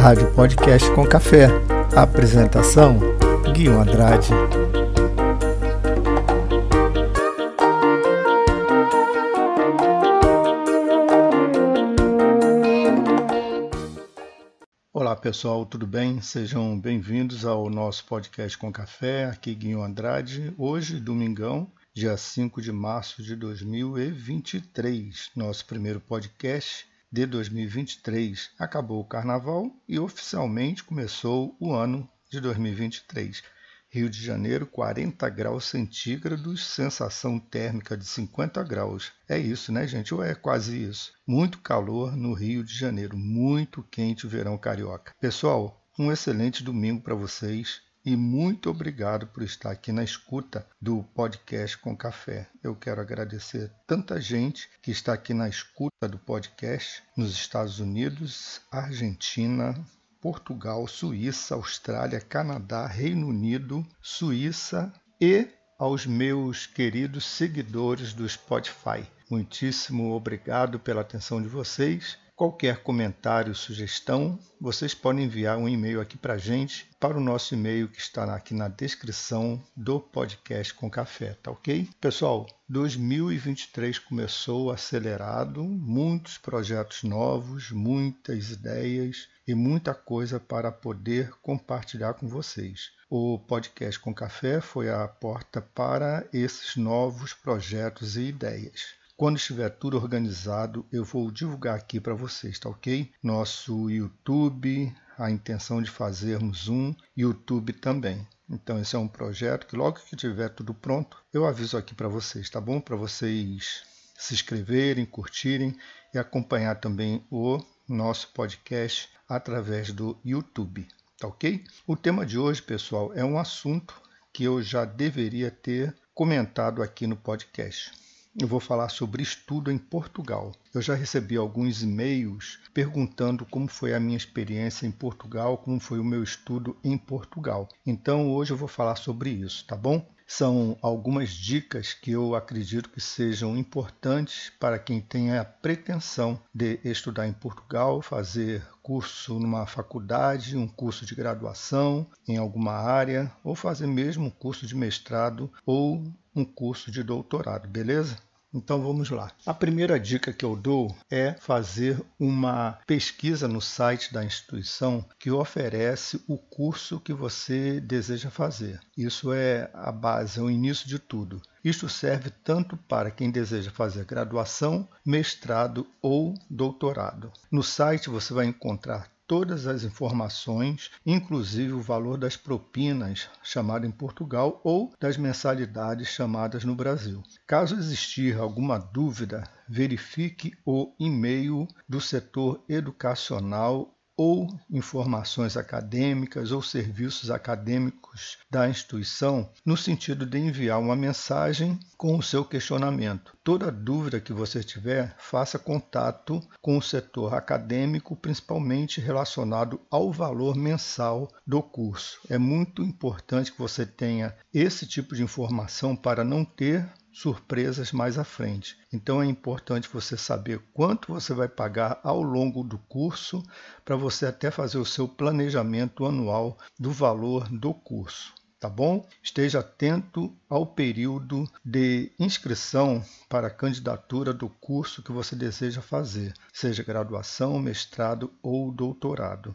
Rádio Podcast com Café. Apresentação: Guilherme Andrade. Olá pessoal, tudo bem? Sejam bem-vindos ao nosso podcast com café. Aqui Guilherme Andrade. Hoje, domingão, dia 5 de março de 2023, nosso primeiro podcast de 2023. Acabou o carnaval e oficialmente começou o ano de 2023. Rio de Janeiro, 40 graus centígrados, sensação térmica de 50 graus. É isso, né, gente? Ou é quase isso? Muito calor no Rio de Janeiro, muito quente o verão carioca. Pessoal, um excelente domingo para vocês e muito obrigado por estar aqui na escuta do podcast com café. Eu quero agradecer tanta gente que está aqui na escuta do podcast nos Estados Unidos, Argentina, Portugal, Suíça, Austrália, Canadá, Reino Unido, Suíça e aos meus queridos seguidores do Spotify. Muitíssimo obrigado pela atenção de vocês Qualquer comentário, sugestão, vocês podem enviar um e-mail aqui para a gente, para o nosso e-mail que está aqui na descrição do podcast com café, tá ok? Pessoal, 2023 começou acelerado, muitos projetos novos, muitas ideias e muita coisa para poder compartilhar com vocês. O podcast com café foi a porta para esses novos projetos e ideias. Quando estiver tudo organizado, eu vou divulgar aqui para vocês, tá ok? Nosso YouTube, a intenção de fazermos um YouTube também. Então esse é um projeto que logo que tiver tudo pronto, eu aviso aqui para vocês, tá bom? Para vocês se inscreverem, curtirem e acompanhar também o nosso podcast através do YouTube, tá ok? O tema de hoje, pessoal, é um assunto que eu já deveria ter comentado aqui no podcast eu vou falar sobre estudo em Portugal. Eu já recebi alguns e-mails perguntando como foi a minha experiência em Portugal, como foi o meu estudo em Portugal. Então hoje eu vou falar sobre isso, tá bom? São algumas dicas que eu acredito que sejam importantes para quem tem a pretensão de estudar em Portugal, fazer curso numa faculdade, um curso de graduação em alguma área, ou fazer mesmo um curso de mestrado ou um curso de doutorado, beleza? Então vamos lá. A primeira dica que eu dou é fazer uma pesquisa no site da instituição que oferece o curso que você deseja fazer. Isso é a base, é o início de tudo. Isto serve tanto para quem deseja fazer graduação, mestrado ou doutorado. No site você vai encontrar todas as informações, inclusive o valor das propinas, chamado em Portugal, ou das mensalidades chamadas no Brasil. Caso existir alguma dúvida, verifique o e-mail do setor educacional ou informações acadêmicas ou serviços acadêmicos da instituição, no sentido de enviar uma mensagem com o seu questionamento. Toda dúvida que você tiver, faça contato com o setor acadêmico, principalmente relacionado ao valor mensal do curso. É muito importante que você tenha esse tipo de informação para não ter surpresas mais à frente. Então é importante você saber quanto você vai pagar ao longo do curso para você até fazer o seu planejamento anual do valor do curso. Tá bom? Esteja atento ao período de inscrição para a candidatura do curso que você deseja fazer, seja graduação, mestrado ou doutorado.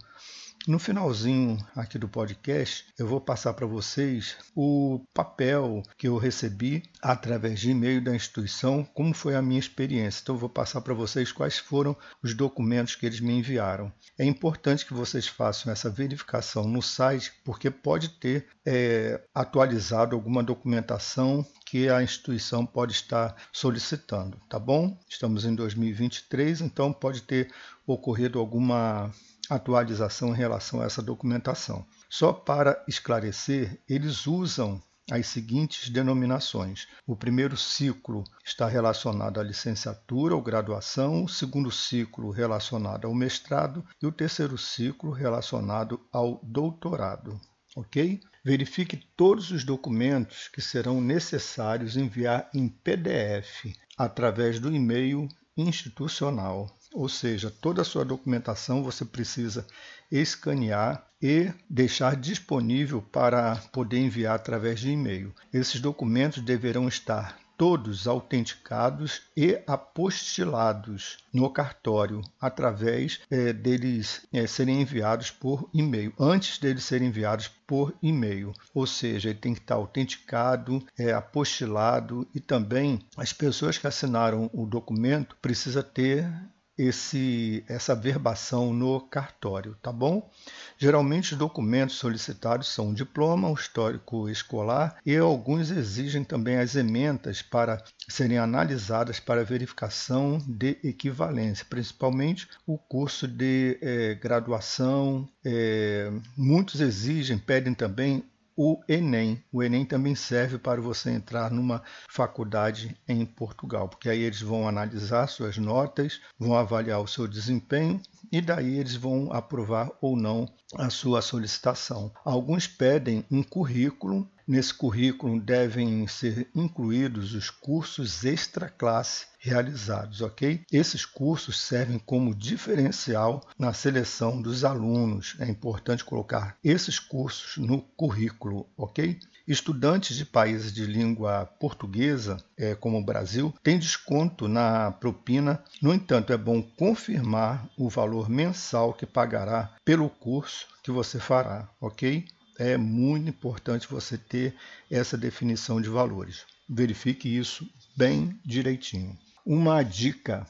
No finalzinho aqui do podcast, eu vou passar para vocês o papel que eu recebi através de e-mail da instituição, como foi a minha experiência. Então, eu vou passar para vocês quais foram os documentos que eles me enviaram. É importante que vocês façam essa verificação no site, porque pode ter é, atualizado alguma documentação que a instituição pode estar solicitando, tá bom? Estamos em 2023, então pode ter ocorrido alguma atualização em relação a essa documentação. Só para esclarecer, eles usam as seguintes denominações. O primeiro ciclo está relacionado à licenciatura ou graduação, o segundo ciclo relacionado ao mestrado e o terceiro ciclo relacionado ao doutorado. Ok? Verifique todos os documentos que serão necessários enviar em PDF através do e-mail institucional ou seja, toda a sua documentação você precisa escanear e deixar disponível para poder enviar através de e-mail. Esses documentos deverão estar todos autenticados e apostilados no cartório através é, deles é, serem enviados por e-mail, antes deles serem enviados por e-mail. Ou seja, ele tem que estar autenticado, é, apostilado e também as pessoas que assinaram o documento precisa ter esse, essa verbação no cartório, tá bom? Geralmente os documentos solicitados são o diploma, o histórico escolar e alguns exigem também as ementas para serem analisadas para verificação de equivalência, principalmente o curso de é, graduação. É, muitos exigem, pedem também o Enem. O Enem também serve para você entrar numa faculdade em Portugal, porque aí eles vão analisar suas notas, vão avaliar o seu desempenho e daí eles vão aprovar ou não a sua solicitação. Alguns pedem um currículo Nesse currículo devem ser incluídos os cursos extra classe realizados, ok? Esses cursos servem como diferencial na seleção dos alunos. É importante colocar esses cursos no currículo, ok? Estudantes de países de língua portuguesa, é, como o Brasil, têm desconto na propina. No entanto, é bom confirmar o valor mensal que pagará pelo curso que você fará, ok? É muito importante você ter essa definição de valores. Verifique isso bem direitinho. Uma dica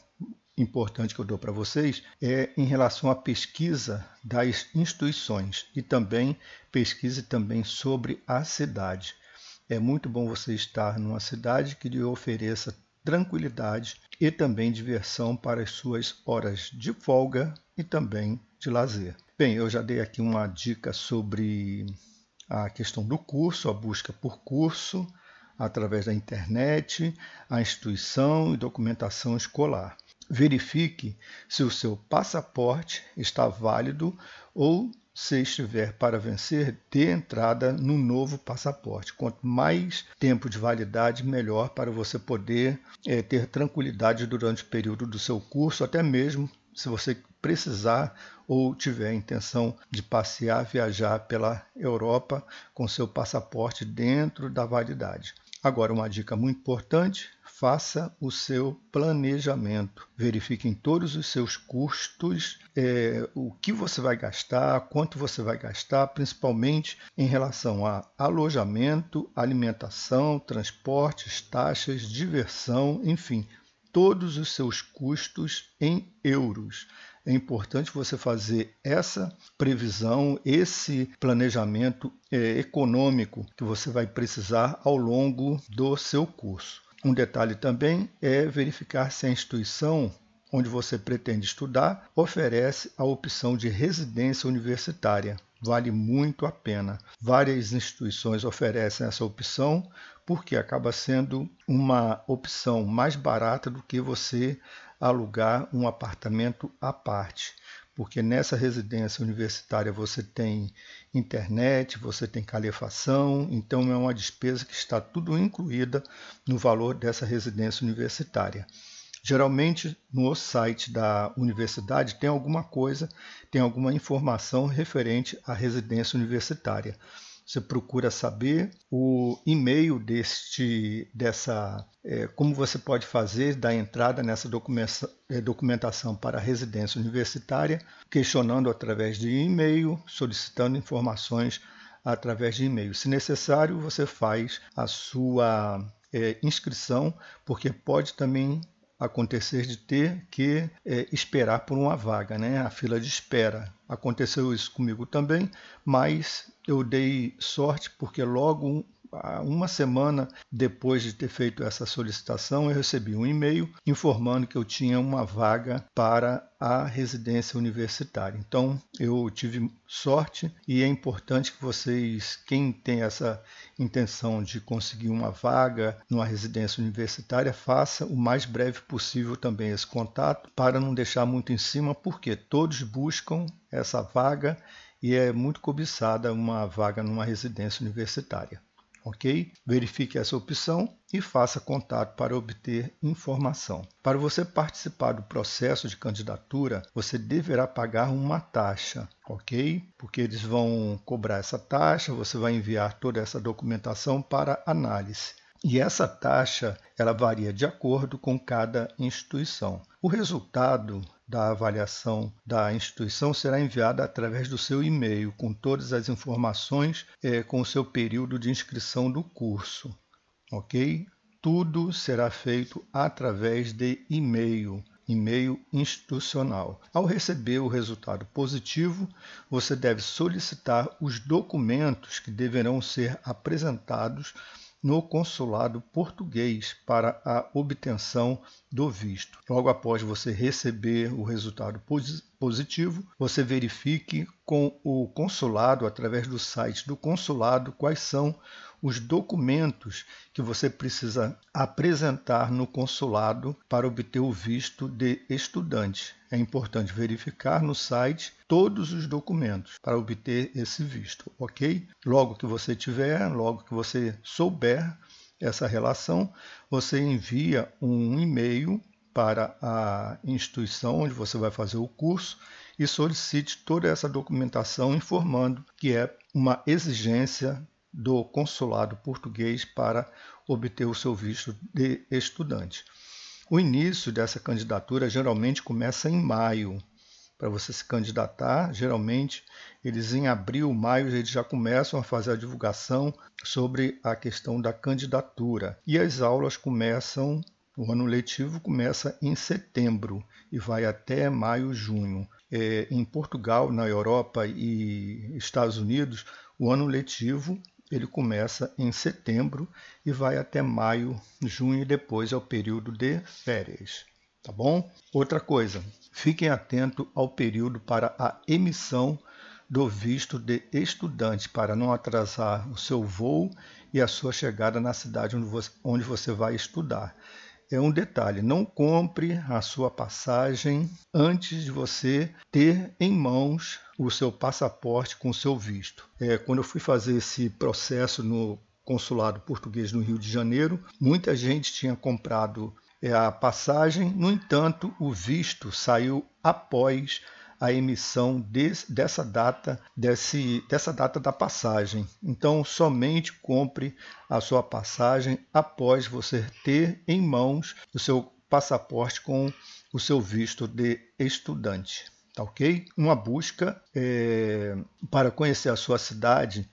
importante que eu dou para vocês é em relação à pesquisa das instituições e também pesquise também sobre a cidade. É muito bom você estar numa cidade que lhe ofereça tranquilidade e também diversão para as suas horas de folga e também de lazer. Bem, eu já dei aqui uma dica sobre a questão do curso, a busca por curso através da internet, a instituição e documentação escolar. Verifique se o seu passaporte está válido ou se estiver para vencer, dê entrada no novo passaporte. Quanto mais tempo de validade, melhor para você poder é, ter tranquilidade durante o período do seu curso, até mesmo se você precisar ou tiver a intenção de passear, viajar pela Europa com seu passaporte dentro da validade. Agora, uma dica muito importante: faça o seu planejamento. Verifique em todos os seus custos é, o que você vai gastar, quanto você vai gastar, principalmente em relação a alojamento, alimentação, transportes, taxas, diversão, enfim, todos os seus custos em euros. É importante você fazer essa previsão, esse planejamento é, econômico que você vai precisar ao longo do seu curso. Um detalhe também é verificar se a instituição onde você pretende estudar oferece a opção de residência universitária. Vale muito a pena. Várias instituições oferecem essa opção porque acaba sendo uma opção mais barata do que você alugar um apartamento à parte, porque nessa residência universitária você tem internet, você tem calefação, então é uma despesa que está tudo incluída no valor dessa residência universitária. Geralmente no site da universidade tem alguma coisa, tem alguma informação referente à residência universitária. Você procura saber o e-mail deste, dessa, é, como você pode fazer da entrada nessa é, documentação para a residência universitária, questionando através de e-mail, solicitando informações através de e-mail. Se necessário, você faz a sua é, inscrição, porque pode também acontecer de ter que é, esperar por uma vaga, né? a fila de espera. Aconteceu isso comigo também, mas eu dei sorte porque logo uma semana depois de ter feito essa solicitação, eu recebi um e-mail informando que eu tinha uma vaga para a residência universitária. Então, eu tive sorte e é importante que vocês, quem tem essa intenção de conseguir uma vaga numa residência universitária, faça o mais breve possível também esse contato para não deixar muito em cima, porque todos buscam essa vaga e é muito cobiçada uma vaga numa residência universitária. Ok? Verifique essa opção e faça contato para obter informação. Para você participar do processo de candidatura, você deverá pagar uma taxa, ok? Porque eles vão cobrar essa taxa, você vai enviar toda essa documentação para análise. E essa taxa ela varia de acordo com cada instituição. O resultado da avaliação da instituição será enviado através do seu e-mail, com todas as informações é, com o seu período de inscrição do curso. Ok? Tudo será feito através de e-mail e-mail institucional. Ao receber o resultado positivo, você deve solicitar os documentos que deverão ser apresentados no consulado português para a obtenção do visto. Logo após você receber o resultado positivo, você verifique com o consulado, através do site do consulado, quais são os documentos que você precisa apresentar no consulado para obter o visto de estudante. É importante verificar no site todos os documentos para obter esse visto, ok? Logo que você tiver, logo que você souber essa relação, você envia um e-mail para a instituição onde você vai fazer o curso e solicite toda essa documentação informando que é uma exigência do consulado português para obter o seu visto de estudante. O início dessa candidatura geralmente começa em maio. Para você se candidatar, geralmente eles em abril, maio, eles já começam a fazer a divulgação sobre a questão da candidatura. E as aulas começam, o ano letivo começa em setembro e vai até maio, junho. É, em Portugal, na Europa e Estados Unidos, o ano letivo ele começa em setembro e vai até maio, junho e depois é o período de férias, tá bom? Outra coisa, fiquem atentos ao período para a emissão do visto de estudante para não atrasar o seu voo e a sua chegada na cidade onde você vai estudar é um detalhe: não compre a sua passagem antes de você ter em mãos o seu passaporte com o seu visto. É, quando eu fui fazer esse processo no consulado português no Rio de Janeiro, muita gente tinha comprado é, a passagem, no entanto, o visto saiu após a emissão dessa data desse, dessa data da passagem. Então, somente compre a sua passagem após você ter em mãos o seu passaporte com o seu visto de estudante. Tá ok? Uma busca é, para conhecer a sua cidade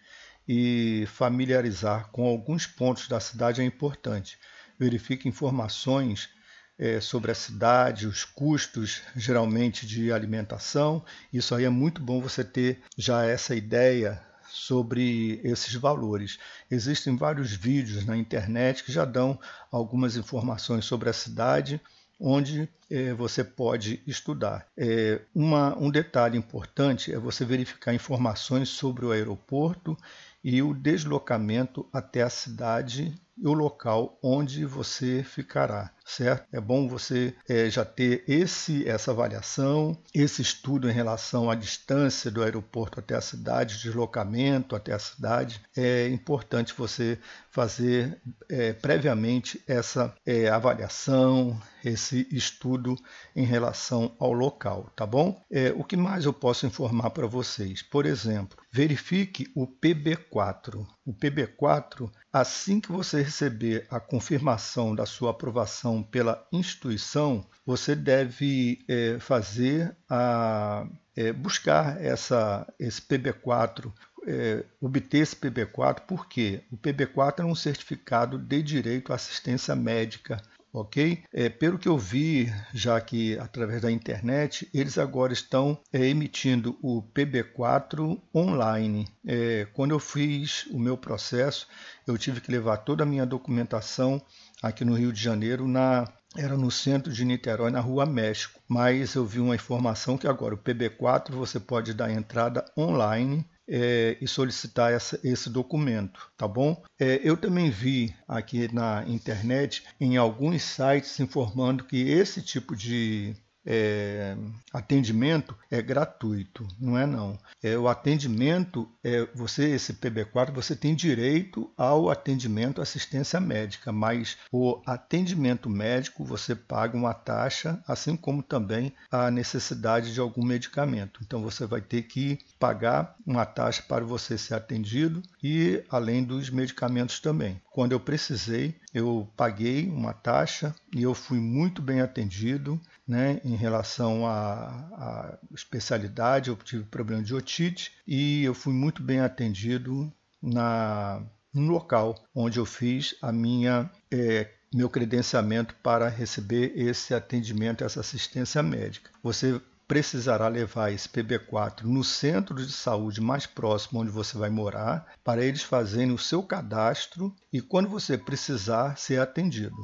e familiarizar com alguns pontos da cidade é importante. Verifique informações é, sobre a cidade, os custos geralmente de alimentação. Isso aí é muito bom você ter já essa ideia sobre esses valores. Existem vários vídeos na internet que já dão algumas informações sobre a cidade onde é, você pode estudar. É, uma, um detalhe importante é você verificar informações sobre o aeroporto e o deslocamento até a cidade e o local onde você ficará, certo? É bom você é, já ter esse essa avaliação, esse estudo em relação à distância do aeroporto até a cidade, deslocamento até a cidade. É importante você fazer é, previamente essa é, avaliação, esse estudo em relação ao local, tá bom? É, o que mais eu posso informar para vocês? Por exemplo, verifique o PB4. O PB4, assim que você receber a confirmação da sua aprovação pela instituição, você deve é, fazer a é, buscar essa, esse PB4 é, obter esse PB4, porque o PB4 é um certificado de direito à assistência médica ok? É, pelo que eu vi, já que através da internet, eles agora estão é, emitindo o PB4 online. É, quando eu fiz o meu processo, eu tive que levar toda a minha documentação aqui no Rio de Janeiro na era no centro de Niterói, na Rua México. Mas eu vi uma informação que agora o PB4 você pode dar entrada online é, e solicitar essa, esse documento, tá bom? É, eu também vi aqui na internet, em alguns sites, informando que esse tipo de é, atendimento é gratuito, não é não. É, o atendimento, é, você, esse PB4, você tem direito ao atendimento assistência médica, mas o atendimento médico você paga uma taxa, assim como também a necessidade de algum medicamento. Então você vai ter que pagar uma taxa para você ser atendido e além dos medicamentos também. Quando eu precisei, eu paguei uma taxa e eu fui muito bem atendido né, em relação à, especialidade. Eu tive problema de otite e eu fui muito bem atendido na, no local onde eu fiz a minha é, meu credenciamento para receber esse atendimento, essa assistência médica. Você precisará levar esse PB4 no centro de saúde mais próximo onde você vai morar, para eles fazerem o seu cadastro e quando você precisar ser atendido.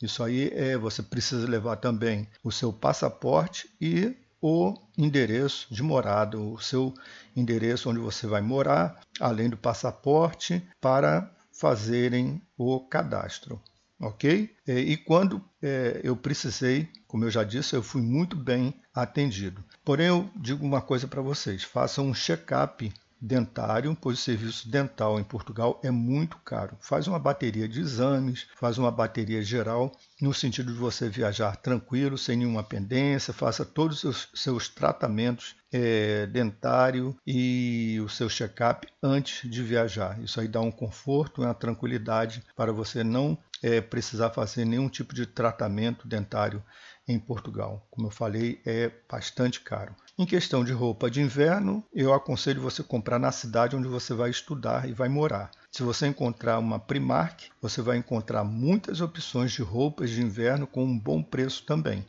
Isso aí é, você precisa levar também o seu passaporte e o endereço de morada, o seu endereço onde você vai morar, além do passaporte, para fazerem o cadastro ok? É, e quando é, eu precisei, como eu já disse, eu fui muito bem atendido. Porém, eu digo uma coisa para vocês: façam um check-up dentário, pois o serviço dental em Portugal é muito caro. Faz uma bateria de exames, faz uma bateria geral, no sentido de você viajar tranquilo, sem nenhuma pendência, faça todos os seus, tratamentos é, dentário e o seu check-up antes de viajar. Isso aí dá um conforto, uma tranquilidade para você não é, precisar fazer nenhum tipo de tratamento dentário em Portugal. Como eu falei, é bastante caro. Em questão de roupa de inverno, eu aconselho você comprar na cidade onde você vai estudar e vai morar. Se você encontrar uma Primark, você vai encontrar muitas opções de roupas de inverno com um bom preço também.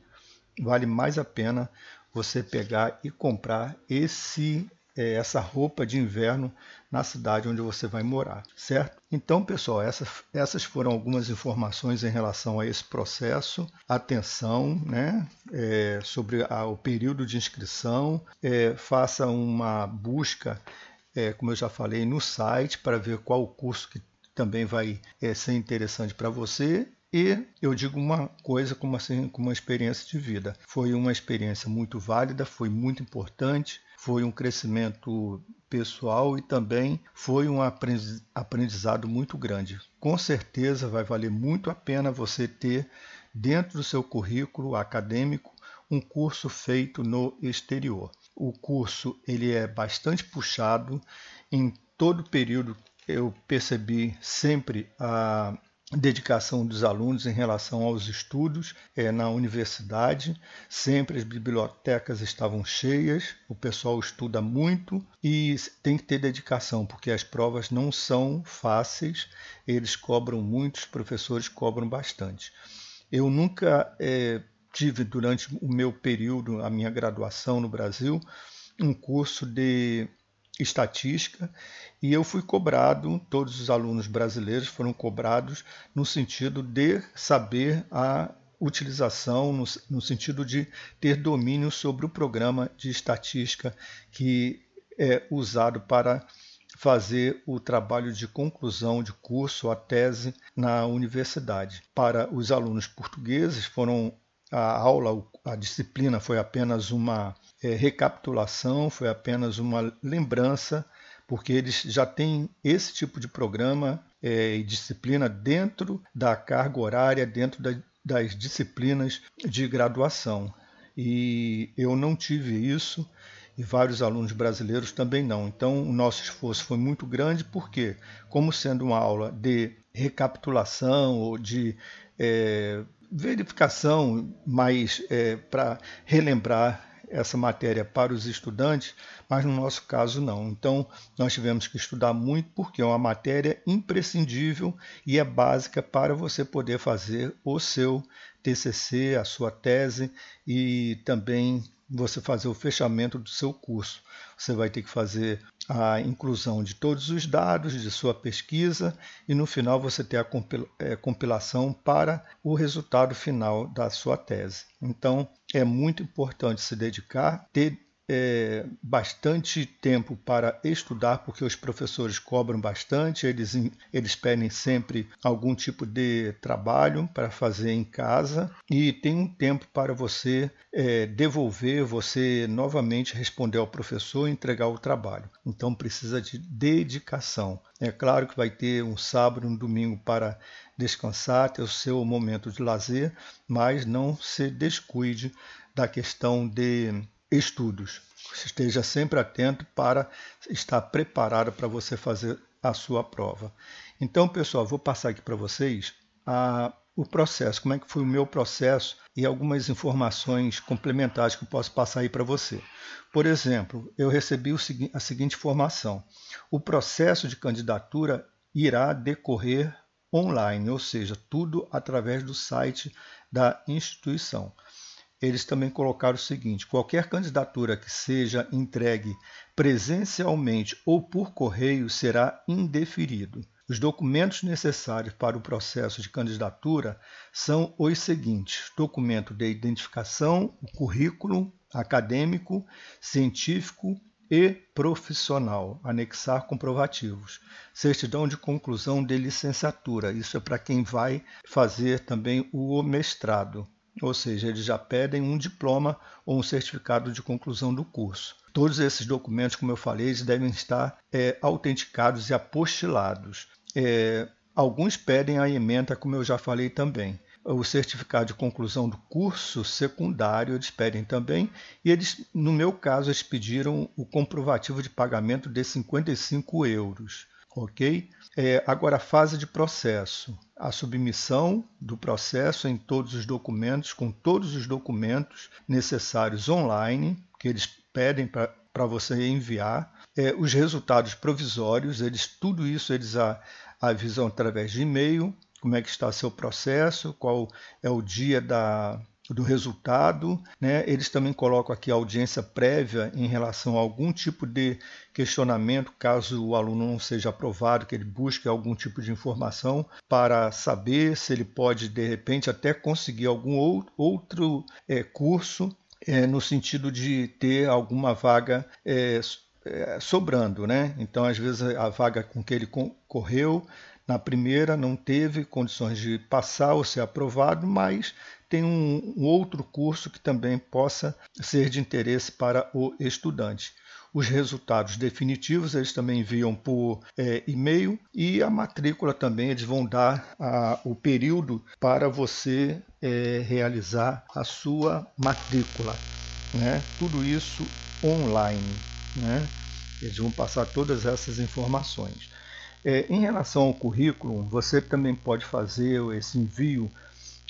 Vale mais a pena você pegar e comprar esse é, essa roupa de inverno na cidade onde você vai morar, certo? Então, pessoal, essas, essas foram algumas informações em relação a esse processo. Atenção, né? É, sobre a, o período de inscrição. É, faça uma busca, é, como eu já falei, no site para ver qual o curso que também vai é, ser interessante para você e eu digo uma coisa como assim, como uma experiência de vida. Foi uma experiência muito válida, foi muito importante, foi um crescimento pessoal e também foi um aprendizado muito grande. Com certeza vai valer muito a pena você ter dentro do seu currículo acadêmico um curso feito no exterior. O curso ele é bastante puxado em todo período eu percebi sempre a dedicação dos alunos em relação aos estudos é, na universidade. Sempre as bibliotecas estavam cheias, o pessoal estuda muito e tem que ter dedicação, porque as provas não são fáceis, eles cobram muito, os professores cobram bastante. Eu nunca é, tive, durante o meu período, a minha graduação no Brasil, um curso de estatística e eu fui cobrado, todos os alunos brasileiros foram cobrados no sentido de saber a utilização, no, no sentido de ter domínio sobre o programa de estatística que é usado para fazer o trabalho de conclusão de curso, a tese na universidade. Para os alunos portugueses, foram a aula, a disciplina foi apenas uma é, recapitulação, foi apenas uma lembrança, porque eles já têm esse tipo de programa é, e disciplina dentro da carga horária, dentro da, das disciplinas de graduação. E eu não tive isso e vários alunos brasileiros também não. Então, o nosso esforço foi muito grande, porque, como sendo uma aula de recapitulação ou de é, verificação mais é, para relembrar essa matéria para os estudantes, mas no nosso caso não. Então, nós tivemos que estudar muito porque é uma matéria imprescindível e é básica para você poder fazer o seu TCC, a sua tese e também você fazer o fechamento do seu curso. Você vai ter que fazer a inclusão de todos os dados de sua pesquisa e no final você ter a é, compilação para o resultado final da sua tese. Então é muito importante se dedicar, ter é, bastante tempo para estudar, porque os professores cobram bastante, eles, eles pedem sempre algum tipo de trabalho para fazer em casa e tem um tempo para você é, devolver, você novamente responder ao professor e entregar o trabalho. Então precisa de dedicação. É claro que vai ter um sábado, um domingo para descansar, ter o seu momento de lazer, mas não se descuide da questão de estudos. Esteja sempre atento para estar preparado para você fazer a sua prova. Então, pessoal, vou passar aqui para vocês a, o processo, como é que foi o meu processo e algumas informações complementares que eu posso passar aí para você. Por exemplo, eu recebi a seguinte informação: o processo de candidatura irá decorrer online, ou seja, tudo através do site da instituição eles também colocaram o seguinte: qualquer candidatura que seja entregue presencialmente ou por correio será indeferido. Os documentos necessários para o processo de candidatura são os seguintes: documento de identificação, currículo acadêmico, científico e profissional, anexar comprovativos. Certidão de conclusão de licenciatura, isso é para quem vai fazer também o mestrado ou seja, eles já pedem um diploma ou um certificado de conclusão do curso. Todos esses documentos, como eu falei, devem estar é, autenticados e apostilados. É, alguns pedem a ementa, como eu já falei também. O certificado de conclusão do curso secundário eles pedem também, e eles, no meu caso, eles pediram o comprovativo de pagamento de 55 euros ok? É, agora, a fase de processo. A submissão do processo em todos os documentos, com todos os documentos necessários online, que eles pedem para você enviar. É, os resultados provisórios, eles tudo isso eles a, avisam através de e-mail, como é que está seu processo, qual é o dia da, do resultado. Né? Eles também colocam aqui a audiência prévia em relação a algum tipo de questionamento, caso o aluno não seja aprovado, que ele busque algum tipo de informação para saber se ele pode, de repente, até conseguir algum outro é, curso é, no sentido de ter alguma vaga é, é sobrando, né? Então, às vezes, a vaga com que ele concorreu na primeira não teve condições de passar ou ser aprovado, mas tem um, um outro curso que também possa ser de interesse para o estudante. Os resultados definitivos eles também enviam por é, e-mail e a matrícula também eles vão dar a, o período para você é, realizar a sua matrícula. Né? Tudo isso online. Né? Eles vão passar todas essas informações. É, em relação ao currículo, você também pode fazer esse envio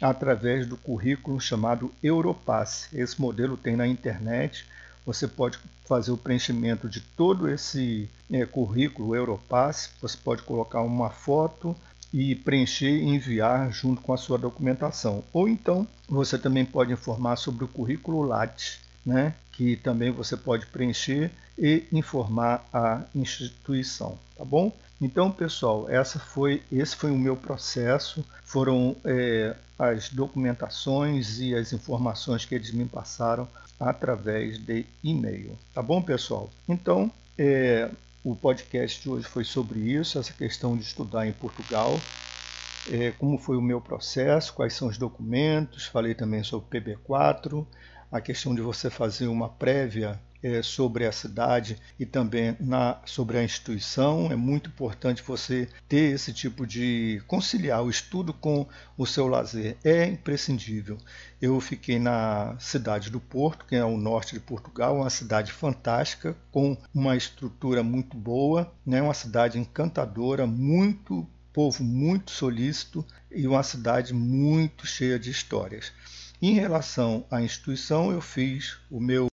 através do currículo chamado Europass. Esse modelo tem na internet. Você pode fazer o preenchimento de todo esse é, currículo Europass. Você pode colocar uma foto e preencher e enviar junto com a sua documentação. Ou então você também pode informar sobre o currículo Lattes, né? que também você pode preencher e informar a instituição, tá bom? Então, pessoal, essa foi, esse foi o meu processo. Foram é, as documentações e as informações que eles me passaram através de e-mail. Tá bom, pessoal? Então, é, o podcast de hoje foi sobre isso, essa questão de estudar em Portugal. É, como foi o meu processo, quais são os documentos, falei também sobre PB4, a questão de você fazer uma prévia é, sobre a cidade e também na, sobre a instituição. É muito importante você ter esse tipo de conciliar o estudo com o seu lazer. É imprescindível. Eu fiquei na cidade do Porto, que é o norte de Portugal, uma cidade fantástica, com uma estrutura muito boa, né? uma cidade encantadora, muito povo muito solícito e uma cidade muito cheia de histórias. Em relação à instituição, eu fiz o meu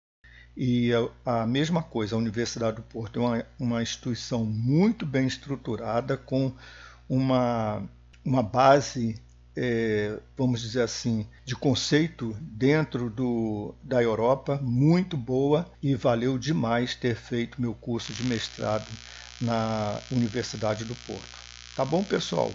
e a, mesma coisa, a Universidade do Porto é uma, uma instituição muito bem estruturada, com uma, uma base, é, vamos dizer assim, de conceito dentro do, da Europa muito boa e valeu demais ter feito meu curso de mestrado na Universidade do Porto. Tá bom, pessoal?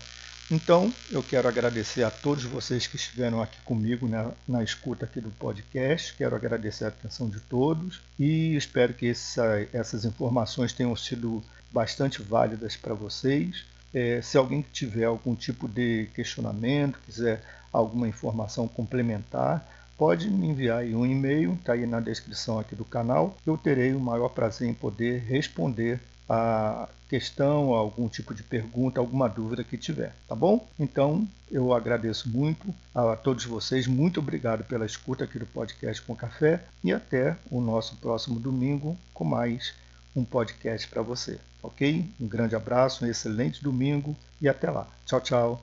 Então, eu quero agradecer a todos vocês que estiveram aqui comigo na, na escuta aqui do podcast. Quero agradecer a atenção de todos e espero que essa, essas informações tenham sido bastante válidas para vocês. É, se alguém tiver algum tipo de questionamento, quiser alguma informação complementar, pode me enviar um e-mail, está aí na descrição aqui do canal. Eu terei o maior prazer em poder responder a questão, algum tipo de pergunta, alguma dúvida que tiver, tá bom? Então, eu agradeço muito a todos vocês, muito obrigado pela escuta aqui do podcast com café e até o nosso próximo domingo com mais um podcast para você, ok? Um grande abraço, um excelente domingo e até lá. Tchau, tchau.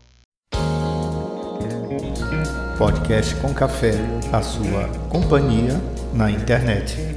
Podcast com café, a sua companhia na internet.